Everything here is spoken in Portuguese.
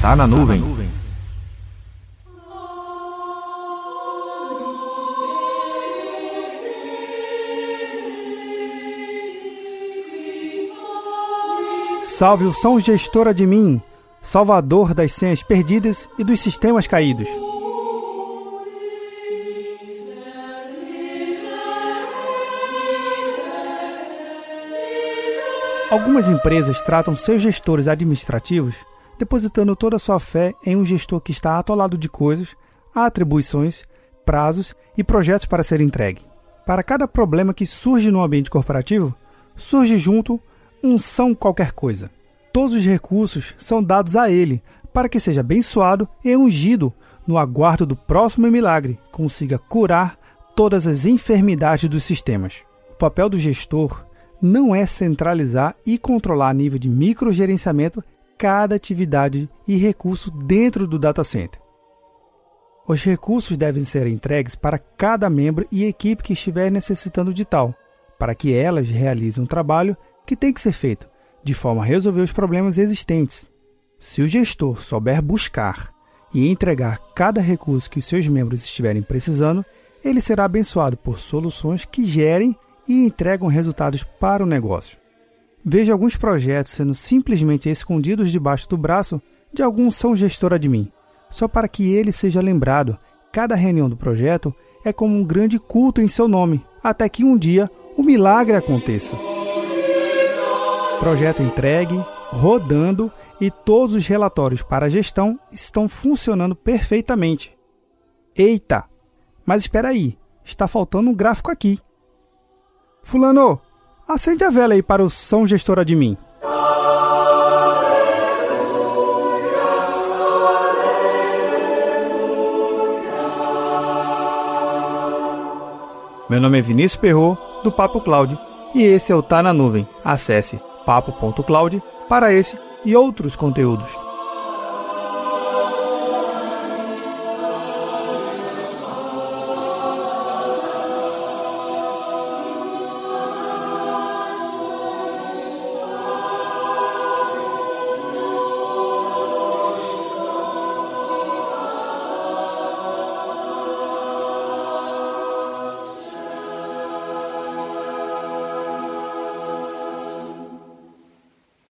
Tá na nuvem. Salve o São Gestora de mim, salvador das senhas perdidas e dos sistemas caídos. Algumas empresas tratam seus gestores administrativos depositando toda a sua fé em um gestor que está atolado de coisas, atribuições, prazos e projetos para ser entregue. Para cada problema que surge no ambiente corporativo, surge junto um são qualquer coisa. Todos os recursos são dados a ele para que seja abençoado e ungido no aguardo do próximo milagre, consiga curar todas as enfermidades dos sistemas. O papel do gestor não é centralizar e controlar a nível de microgerenciamento cada atividade e recurso dentro do data center. Os recursos devem ser entregues para cada membro e equipe que estiver necessitando de tal, para que elas realizem um trabalho que tem que ser feito, de forma a resolver os problemas existentes. Se o gestor souber buscar e entregar cada recurso que seus membros estiverem precisando, ele será abençoado por soluções que gerem e entregam resultados para o negócio. Veja alguns projetos sendo simplesmente escondidos debaixo do braço de algum São Gestor Admin, só para que ele seja lembrado. Cada reunião do projeto é como um grande culto em seu nome, até que um dia o milagre aconteça. Projeto entregue, rodando e todos os relatórios para a gestão estão funcionando perfeitamente. Eita! Mas espera aí, está faltando um gráfico aqui. Fulano, acende a vela aí para o São Gestora de mim. Meu nome é Vinícius Perro do Papo Cloud, e esse é o Tá na Nuvem. Acesse papo.cloud para esse e outros conteúdos.